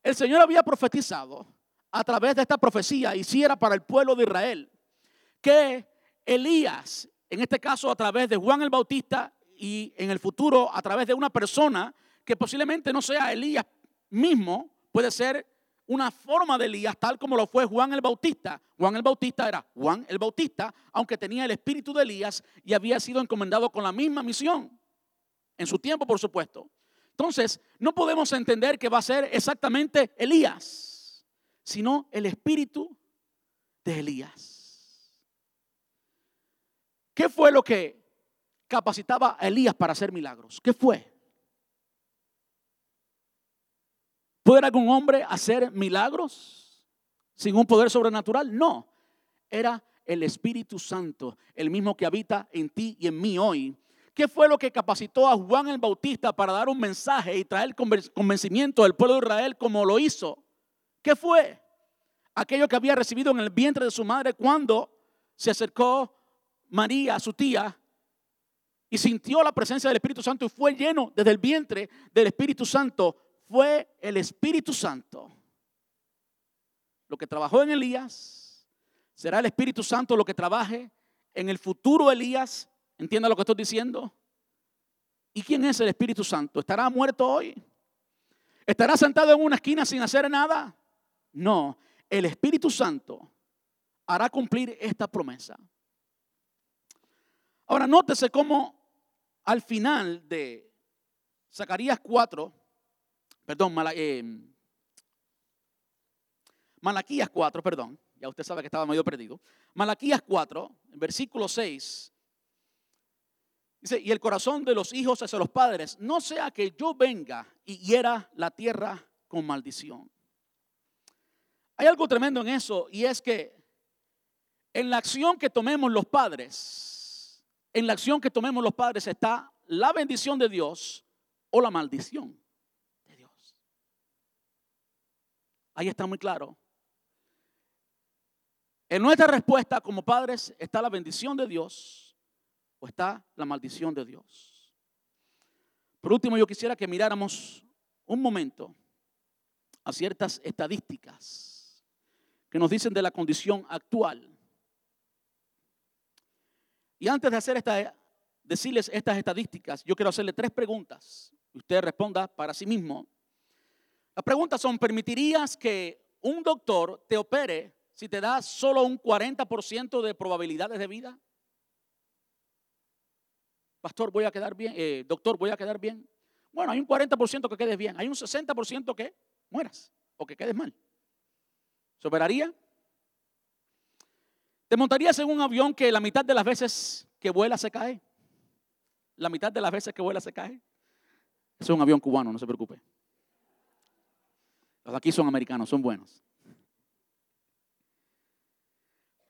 el Señor había profetizado a través de esta profecía, y si era para el pueblo de Israel, que Elías, en este caso a través de Juan el Bautista y en el futuro a través de una persona que posiblemente no sea Elías mismo, puede ser una forma de Elías tal como lo fue Juan el Bautista. Juan el Bautista era Juan el Bautista, aunque tenía el espíritu de Elías y había sido encomendado con la misma misión, en su tiempo por supuesto. Entonces, no podemos entender que va a ser exactamente Elías, sino el espíritu de Elías. ¿Qué fue lo que capacitaba a Elías para hacer milagros? ¿Qué fue? ¿Puede algún hombre hacer milagros sin un poder sobrenatural? No, era el Espíritu Santo, el mismo que habita en ti y en mí hoy, ¿Qué fue lo que capacitó a Juan el Bautista para dar un mensaje y traer convencimiento al pueblo de Israel como lo hizo? ¿Qué fue? Aquello que había recibido en el vientre de su madre cuando se acercó María, su tía, y sintió la presencia del Espíritu Santo y fue lleno desde el vientre del Espíritu Santo. Fue el Espíritu Santo. Lo que trabajó en Elías, será el Espíritu Santo lo que trabaje en el futuro Elías ¿Entienda lo que estoy diciendo? ¿Y quién es el Espíritu Santo? ¿Estará muerto hoy? ¿Estará sentado en una esquina sin hacer nada? No, el Espíritu Santo hará cumplir esta promesa. Ahora, nótese cómo al final de Zacarías 4, perdón, eh, Malaquías 4, perdón, ya usted sabe que estaba medio perdido. Malaquías 4, versículo 6, Dice, y el corazón de los hijos hacia los padres, no sea que yo venga y hiera la tierra con maldición. Hay algo tremendo en eso y es que en la acción que tomemos los padres, en la acción que tomemos los padres está la bendición de Dios o la maldición de Dios. Ahí está muy claro. En nuestra respuesta como padres está la bendición de Dios o está la maldición de Dios. Por último, yo quisiera que miráramos un momento a ciertas estadísticas que nos dicen de la condición actual. Y antes de hacer esta, decirles estas estadísticas, yo quiero hacerle tres preguntas. Usted responda para sí mismo. Las preguntas son, ¿permitirías que un doctor te opere si te da solo un 40% de probabilidades de vida? pastor, voy a quedar bien, eh, doctor, voy a quedar bien. Bueno, hay un 40% que quedes bien, hay un 60% que mueras o que quedes mal. ¿Soberaría? ¿Te montarías en un avión que la mitad de las veces que vuela se cae? La mitad de las veces que vuela se cae. Es un avión cubano, no se preocupe. Aquí son americanos, son buenos.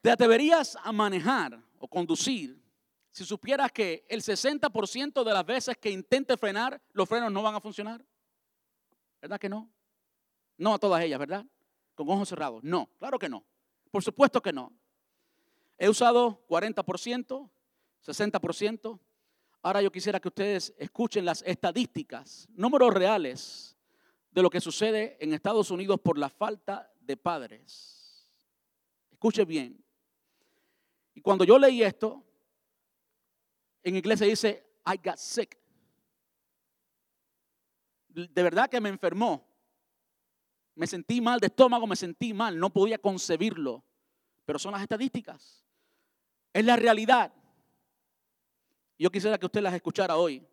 ¿Te atreverías a manejar o conducir si supieras que el 60% de las veces que intente frenar, los frenos no van a funcionar? ¿Verdad que no? No a todas ellas, ¿verdad? Con ojos cerrados. No, claro que no. Por supuesto que no. He usado 40%, 60%. Ahora yo quisiera que ustedes escuchen las estadísticas, números reales de lo que sucede en Estados Unidos por la falta de padres. Escuche bien. Y cuando yo leí esto, en inglés se dice, I got sick. De verdad que me enfermó. Me sentí mal de estómago, me sentí mal, no podía concebirlo. Pero son las estadísticas. Es la realidad. Yo quisiera que usted las escuchara hoy.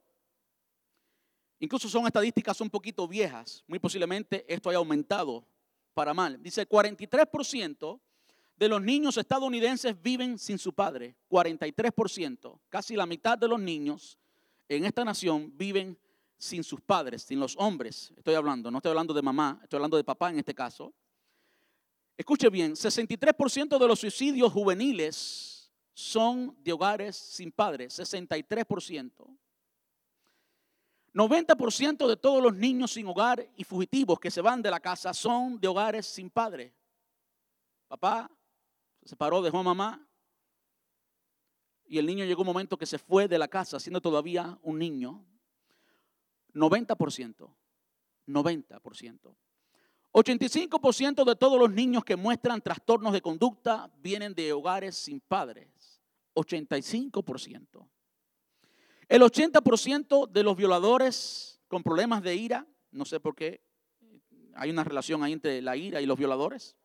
Incluso son estadísticas un poquito viejas. Muy posiblemente esto haya aumentado para mal. Dice 43% de los niños estadounidenses viven sin su padre. 43%, casi la mitad de los niños en esta nación viven sin sus padres, sin los hombres. Estoy hablando, no estoy hablando de mamá, estoy hablando de papá en este caso. Escuche bien, 63% de los suicidios juveniles son de hogares sin padres, 63%. 90% de todos los niños sin hogar y fugitivos que se van de la casa son de hogares sin padre. Papá se separó, dejó a mamá y el niño llegó un momento que se fue de la casa siendo todavía un niño. 90%. 90%. 85% de todos los niños que muestran trastornos de conducta vienen de hogares sin padres. 85%. El 80% de los violadores con problemas de ira, no sé por qué, hay una relación ahí entre la ira y los violadores,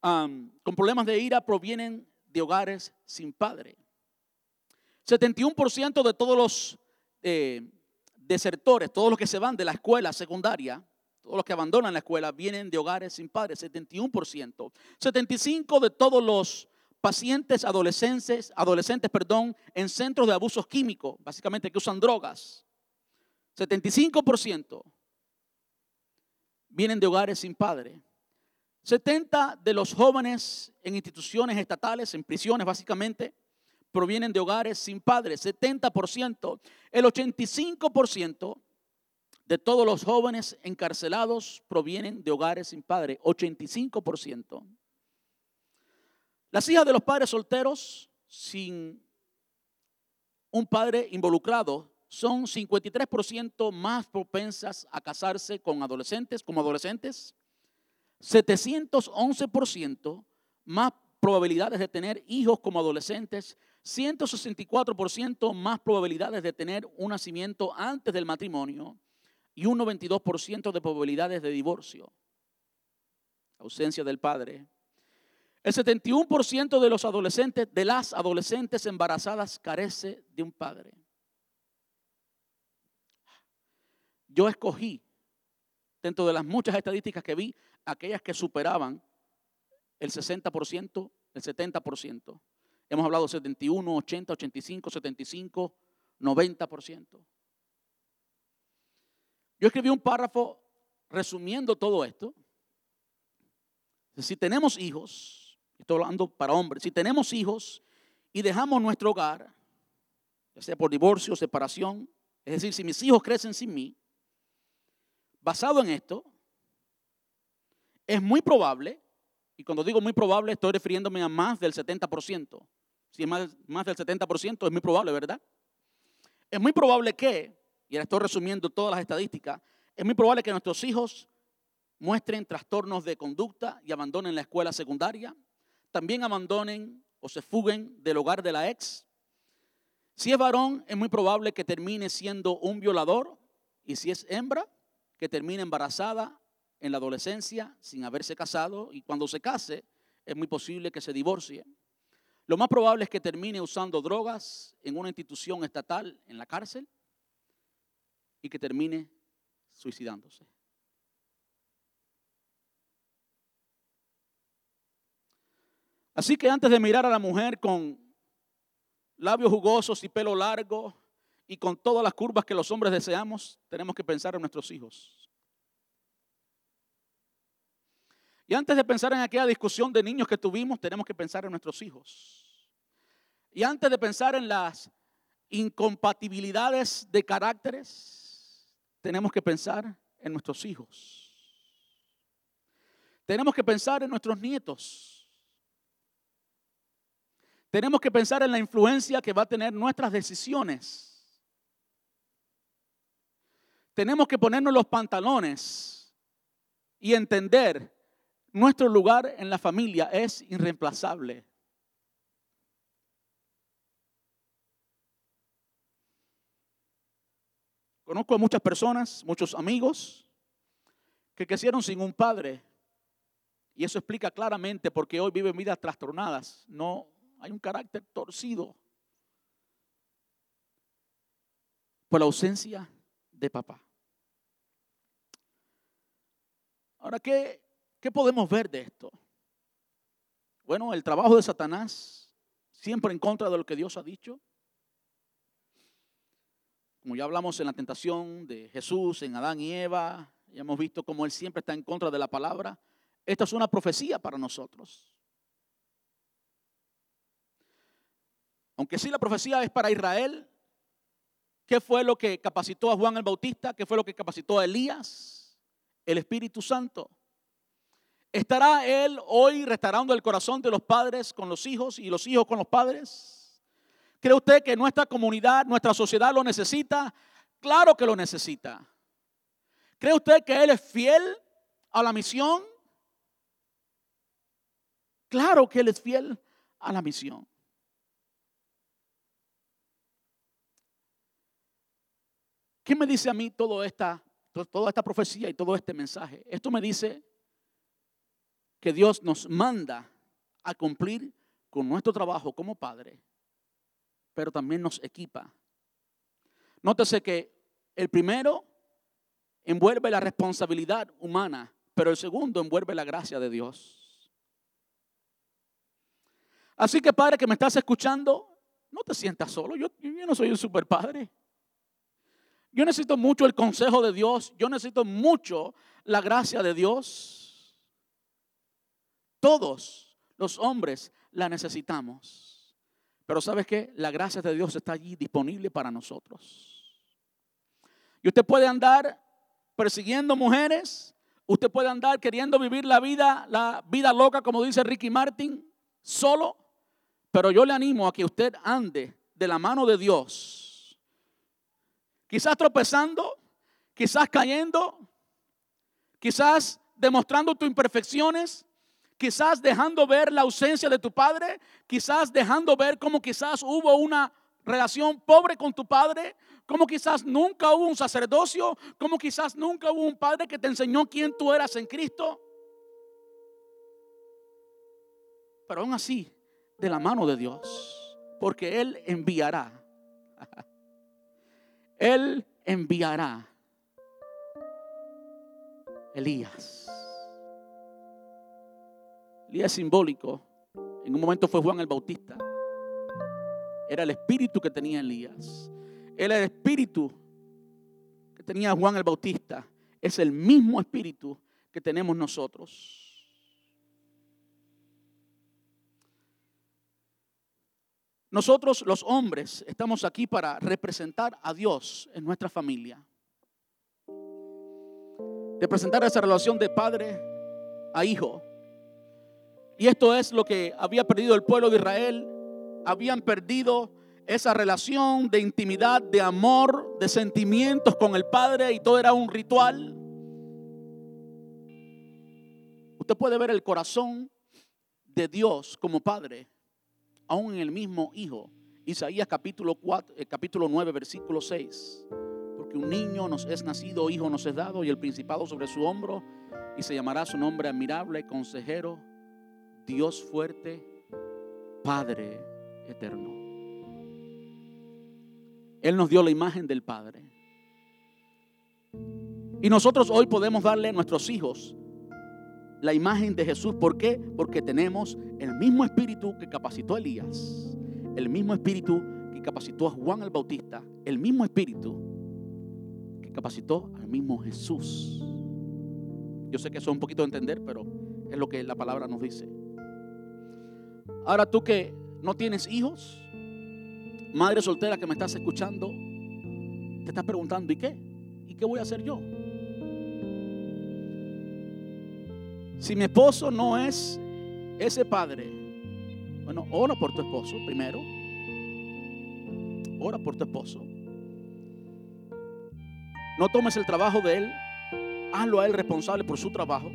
con problemas de ira provienen de hogares sin padre. 71% de todos los eh, desertores, todos los que se van de la escuela secundaria, todos los que abandonan la escuela, vienen de hogares sin padres, 71%. 75% de todos los pacientes adolescentes, adolescentes, perdón, en centros de abusos químicos, básicamente que usan drogas. 75% vienen de hogares sin padre. 70 de los jóvenes en instituciones estatales, en prisiones básicamente, provienen de hogares sin padres, 70%. El 85% de todos los jóvenes encarcelados provienen de hogares sin padre, 85%. Las hijas de los padres solteros sin un padre involucrado son 53% más propensas a casarse con adolescentes, como adolescentes, 711% más probabilidades de tener hijos como adolescentes, 164% más probabilidades de tener un nacimiento antes del matrimonio y un 92% de probabilidades de divorcio. Ausencia del padre. El 71% de los adolescentes, de las adolescentes embarazadas carece de un padre. Yo escogí, dentro de las muchas estadísticas que vi, aquellas que superaban el 60%, el 70%. Hemos hablado 71, 80, 85, 75, 90%. Yo escribí un párrafo resumiendo todo esto. Si tenemos hijos, estoy hablando para hombres, si tenemos hijos y dejamos nuestro hogar, ya sea por divorcio separación, es decir, si mis hijos crecen sin mí, basado en esto, es muy probable y cuando digo muy probable, estoy refiriéndome a más del 70%. Si es más, más del 70%, es muy probable, ¿verdad? Es muy probable que, y ahora estoy resumiendo todas las estadísticas, es muy probable que nuestros hijos muestren trastornos de conducta y abandonen la escuela secundaria. También abandonen o se fuguen del hogar de la ex. Si es varón, es muy probable que termine siendo un violador. Y si es hembra, que termine embarazada en la adolescencia sin haberse casado y cuando se case es muy posible que se divorcie. Lo más probable es que termine usando drogas en una institución estatal, en la cárcel, y que termine suicidándose. Así que antes de mirar a la mujer con labios jugosos y pelo largo y con todas las curvas que los hombres deseamos, tenemos que pensar en nuestros hijos. Y antes de pensar en aquella discusión de niños que tuvimos, tenemos que pensar en nuestros hijos. Y antes de pensar en las incompatibilidades de caracteres, tenemos que pensar en nuestros hijos. Tenemos que pensar en nuestros nietos. Tenemos que pensar en la influencia que va a tener nuestras decisiones. Tenemos que ponernos los pantalones y entender nuestro lugar en la familia es irreemplazable. Conozco a muchas personas, muchos amigos, que crecieron sin un padre. Y eso explica claramente por qué hoy viven vidas trastornadas. No, hay un carácter torcido por la ausencia de papá. Ahora, ¿qué, ¿Qué podemos ver de esto? Bueno, el trabajo de Satanás, siempre en contra de lo que Dios ha dicho. como ya hablamos en la tentación de Jesús, en Adán y Eva, ya hemos visto cómo Él siempre está en contra de la palabra. Esta es una profecía para nosotros. Aunque sí la profecía es para Israel, ¿qué fue lo que capacitó a Juan el Bautista? ¿Qué fue lo que capacitó a Elías? El Espíritu Santo. ¿Estará Él hoy restaurando el corazón de los padres con los hijos y los hijos con los padres? ¿Cree usted que nuestra comunidad, nuestra sociedad lo necesita? Claro que lo necesita. ¿Cree usted que Él es fiel a la misión? Claro que Él es fiel a la misión. ¿Qué me dice a mí toda esta, toda esta profecía y todo este mensaje? Esto me dice que Dios nos manda a cumplir con nuestro trabajo como Padre pero también nos equipa. Nótese que el primero envuelve la responsabilidad humana, pero el segundo envuelve la gracia de Dios. Así que padre que me estás escuchando, no te sientas solo. Yo no soy un super padre. Yo necesito mucho el consejo de Dios. Yo necesito mucho la gracia de Dios. Todos los hombres la necesitamos. Pero ¿sabes qué? La gracia de Dios está allí disponible para nosotros. Y usted puede andar persiguiendo mujeres, usted puede andar queriendo vivir la vida, la vida loca, como dice Ricky Martin, solo, pero yo le animo a que usted ande de la mano de Dios. Quizás tropezando, quizás cayendo, quizás demostrando tus imperfecciones, quizás dejando ver la ausencia de tu padre, quizás dejando ver cómo quizás hubo una relación pobre con tu padre, como quizás nunca hubo un sacerdocio, como quizás nunca hubo un padre que te enseñó quién tú eras en Cristo. Pero aún así, de la mano de Dios, porque Él enviará. Él enviará Elías. Elías simbólico. En un momento fue Juan el Bautista. Era el espíritu que tenía Elías. Era el espíritu que tenía Juan el Bautista. Es el mismo espíritu que tenemos nosotros. Nosotros los hombres estamos aquí para representar a Dios en nuestra familia. Representar esa relación de padre a hijo. Y esto es lo que había perdido el pueblo de Israel. Habían perdido esa relación de intimidad, de amor, de sentimientos con el Padre y todo era un ritual. Usted puede ver el corazón de Dios como Padre, aún en el mismo Hijo. Isaías capítulo, 4, eh, 9, versículo 6. Porque un niño nos es nacido, hijo nos es dado, y el principado sobre su hombro, y se llamará su nombre admirable, consejero, Dios fuerte, Padre eterno. Él nos dio la imagen del Padre. Y nosotros hoy podemos darle a nuestros hijos la imagen de Jesús. ¿Por qué? Porque tenemos el mismo espíritu que capacitó a Elías, el mismo espíritu que capacitó a Juan el Bautista, el mismo espíritu que capacitó al mismo Jesús. Yo sé que eso es un poquito de entender, pero es lo que la palabra nos dice. Ahora tú que no tienes hijos, madre soltera que me estás escuchando, te estás preguntando, ¿y qué? ¿Y qué voy a hacer yo? Si mi esposo no es ese padre, bueno, ora por tu esposo primero. Ora por tu esposo. No tomes el trabajo de él, hazlo a él responsable por su trabajo.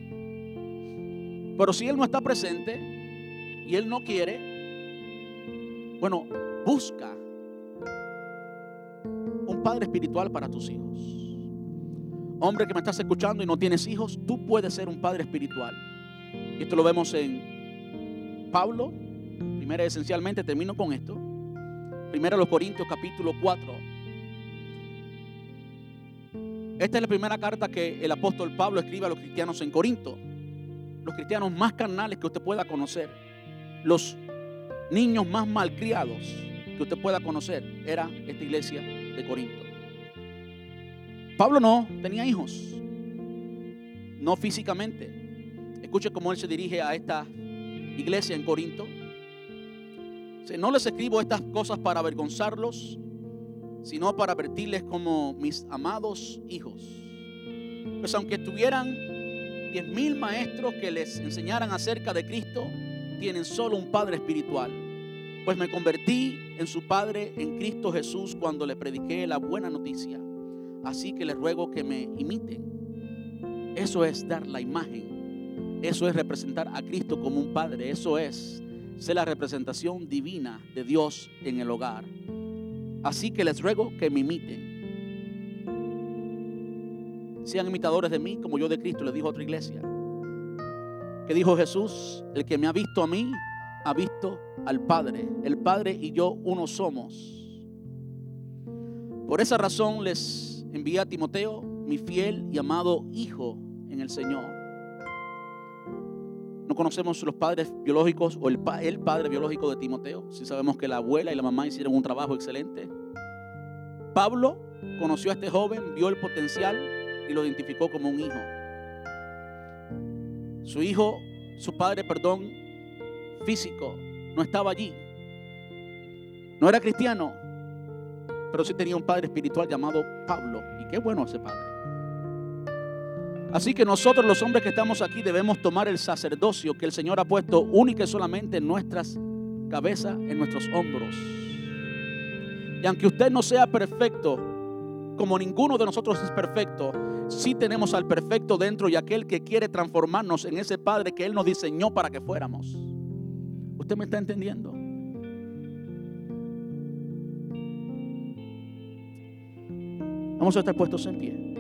Pero si él no está presente, y él no quiere, bueno, busca un padre espiritual para tus hijos. Hombre que me estás escuchando y no tienes hijos, tú puedes ser un padre espiritual. Y esto lo vemos en Pablo. Primero, esencialmente, termino con esto. Primero los Corintios capítulo 4. Esta es la primera carta que el apóstol Pablo escribe a los cristianos en Corinto. Los cristianos más carnales que usted pueda conocer los niños más malcriados que usted pueda conocer era esta iglesia de Corinto. Pablo no tenía hijos, no físicamente. Escuche cómo él se dirige a esta iglesia en Corinto. No les escribo estas cosas para avergonzarlos, sino para advertirles como mis amados hijos. Pues aunque tuvieran diez mil maestros que les enseñaran acerca de Cristo, tienen solo un Padre espiritual. Pues me convertí en su Padre en Cristo Jesús cuando le prediqué la buena noticia. Así que les ruego que me imiten. Eso es dar la imagen. Eso es representar a Cristo como un Padre. Eso es ser la representación divina de Dios en el hogar. Así que les ruego que me imiten. Sean imitadores de mí como yo de Cristo, le dijo a otra iglesia. Que dijo Jesús, el que me ha visto a mí, ha visto al Padre. El Padre y yo uno somos. Por esa razón les envié a Timoteo, mi fiel y amado hijo en el Señor. No conocemos los padres biológicos o el, el padre biológico de Timoteo. Si sabemos que la abuela y la mamá hicieron un trabajo excelente. Pablo conoció a este joven, vio el potencial y lo identificó como un hijo. Su hijo, su padre, perdón, físico, no estaba allí. No era cristiano, pero sí tenía un padre espiritual llamado Pablo. Y qué bueno ese padre. Así que nosotros los hombres que estamos aquí debemos tomar el sacerdocio que el Señor ha puesto única y solamente en nuestras cabezas, en nuestros hombros. Y aunque usted no sea perfecto, como ninguno de nosotros es perfecto, sí tenemos al perfecto dentro y aquel que quiere transformarnos en ese Padre que Él nos diseñó para que fuéramos. ¿Usted me está entendiendo? Vamos a estar puestos en pie.